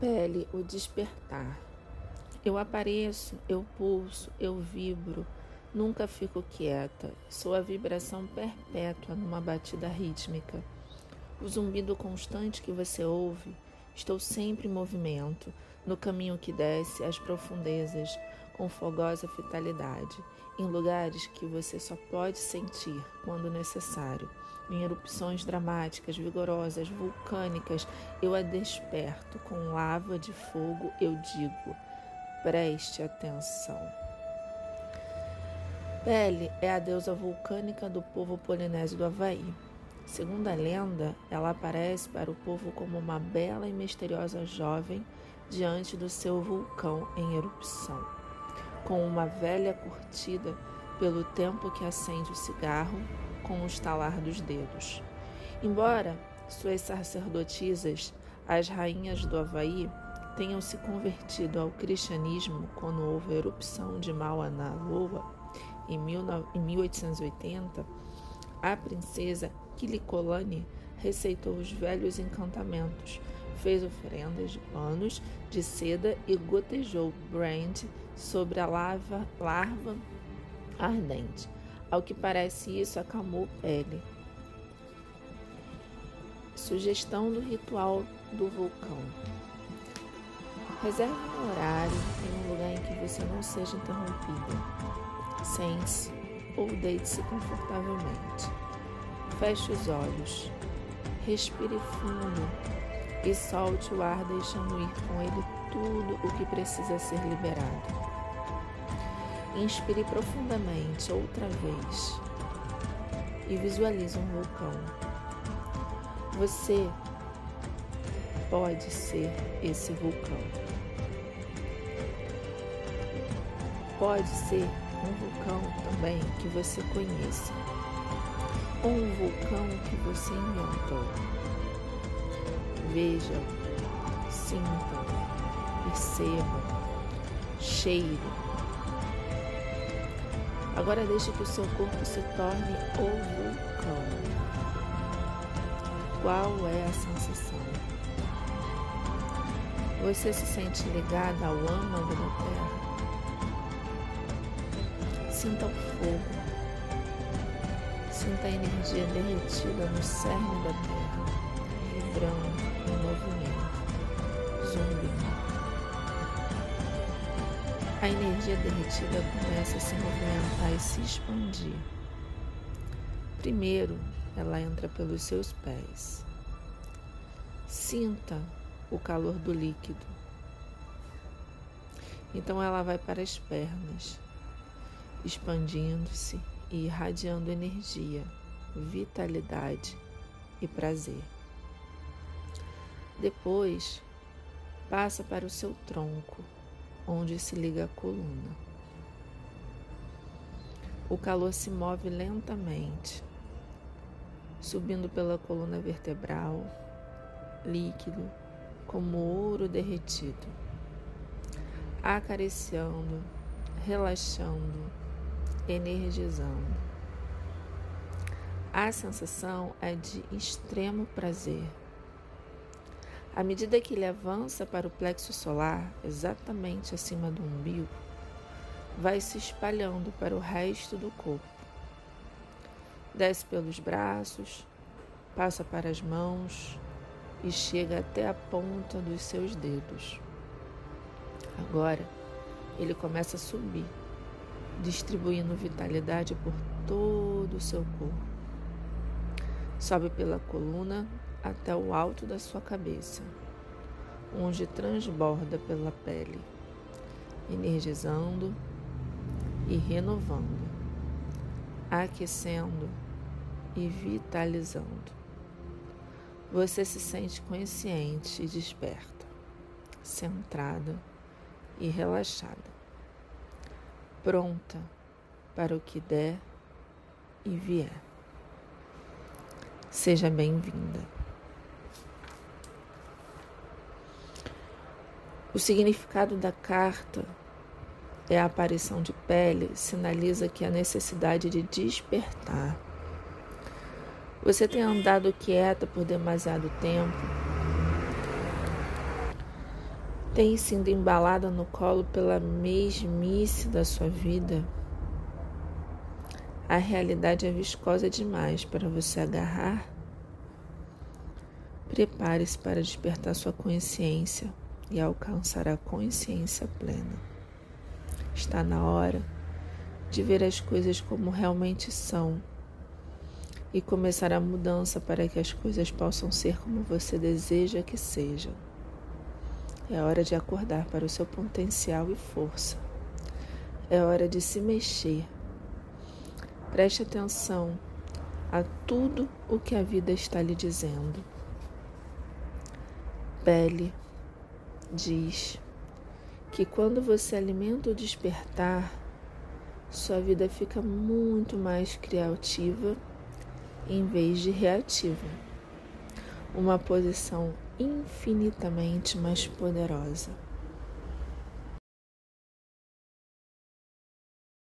Pele, o despertar. Eu apareço, eu pulso, eu vibro, nunca fico quieta. Sou a vibração perpétua numa batida rítmica. O zumbido constante que você ouve, estou sempre em movimento, no caminho que desce às profundezas, com fogosa vitalidade, em lugares que você só pode sentir quando necessário. Em erupções dramáticas, vigorosas, vulcânicas, eu a desperto. Com lava de fogo, eu digo: preste atenção. Pele é a deusa vulcânica do povo polinésio do Havaí. Segundo a lenda, ela aparece para o povo como uma bela e misteriosa jovem diante do seu vulcão em erupção, com uma velha curtida pelo tempo que acende o cigarro com o estalar dos dedos. Embora suas sacerdotisas, as rainhas do Havaí, tenham se convertido ao cristianismo quando houve a erupção de Mauna Loa em 1880, a princesa Kilikolani receitou os velhos encantamentos, fez oferendas de panos de seda e gotejou brand sobre a lava, larva ardente ao que parece, isso acalmou Pele. Sugestão do ritual do vulcão. Reserve um horário em um lugar em que você não seja interrompida. Sente-se ou deite-se confortavelmente. Feche os olhos. Respire fundo e solte o ar, deixando ir com ele tudo o que precisa ser liberado. Inspire profundamente outra vez e visualize um vulcão. Você pode ser esse vulcão. Pode ser um vulcão também que você conheça, ou um vulcão que você inventou. Veja, sinta, perceba, cheire Agora deixe que o seu corpo se torne o vulcão. Qual é a sensação? Você se sente ligada ao âmago da terra? Sinta o fogo. Sinta a energia derretida no cerne da terra, vibrando em movimento, zumbindo. A energia derretida começa a se movimentar e se expandir. Primeiro, ela entra pelos seus pés. Sinta o calor do líquido. Então ela vai para as pernas, expandindo-se e irradiando energia, vitalidade e prazer. Depois, passa para o seu tronco onde se liga a coluna. O calor se move lentamente, subindo pela coluna vertebral, líquido, como ouro derretido, acariciando, relaxando, energizando. A sensação é de extremo prazer à medida que ele avança para o plexo solar, exatamente acima do umbigo, vai se espalhando para o resto do corpo. Desce pelos braços, passa para as mãos e chega até a ponta dos seus dedos. Agora, ele começa a subir, distribuindo vitalidade por todo o seu corpo. Sobe pela coluna até o alto da sua cabeça, onde transborda pela pele, energizando e renovando, aquecendo e vitalizando. Você se sente consciente e desperta, centrada e relaxada, pronta para o que der e vier. Seja bem-vinda. O significado da carta é a aparição de pele, sinaliza que a necessidade de despertar. Você tem andado quieta por demasiado tempo Tem sido embalada no colo pela mesmice da sua vida? A realidade é viscosa demais para você agarrar? Prepare-se para despertar sua consciência e alcançar a consciência plena. Está na hora de ver as coisas como realmente são e começar a mudança para que as coisas possam ser como você deseja que sejam. É hora de acordar para o seu potencial e força. É hora de se mexer. Preste atenção a tudo o que a vida está lhe dizendo. Pele diz que quando você alimenta o despertar, sua vida fica muito mais criativa em vez de reativa. Uma posição infinitamente mais poderosa.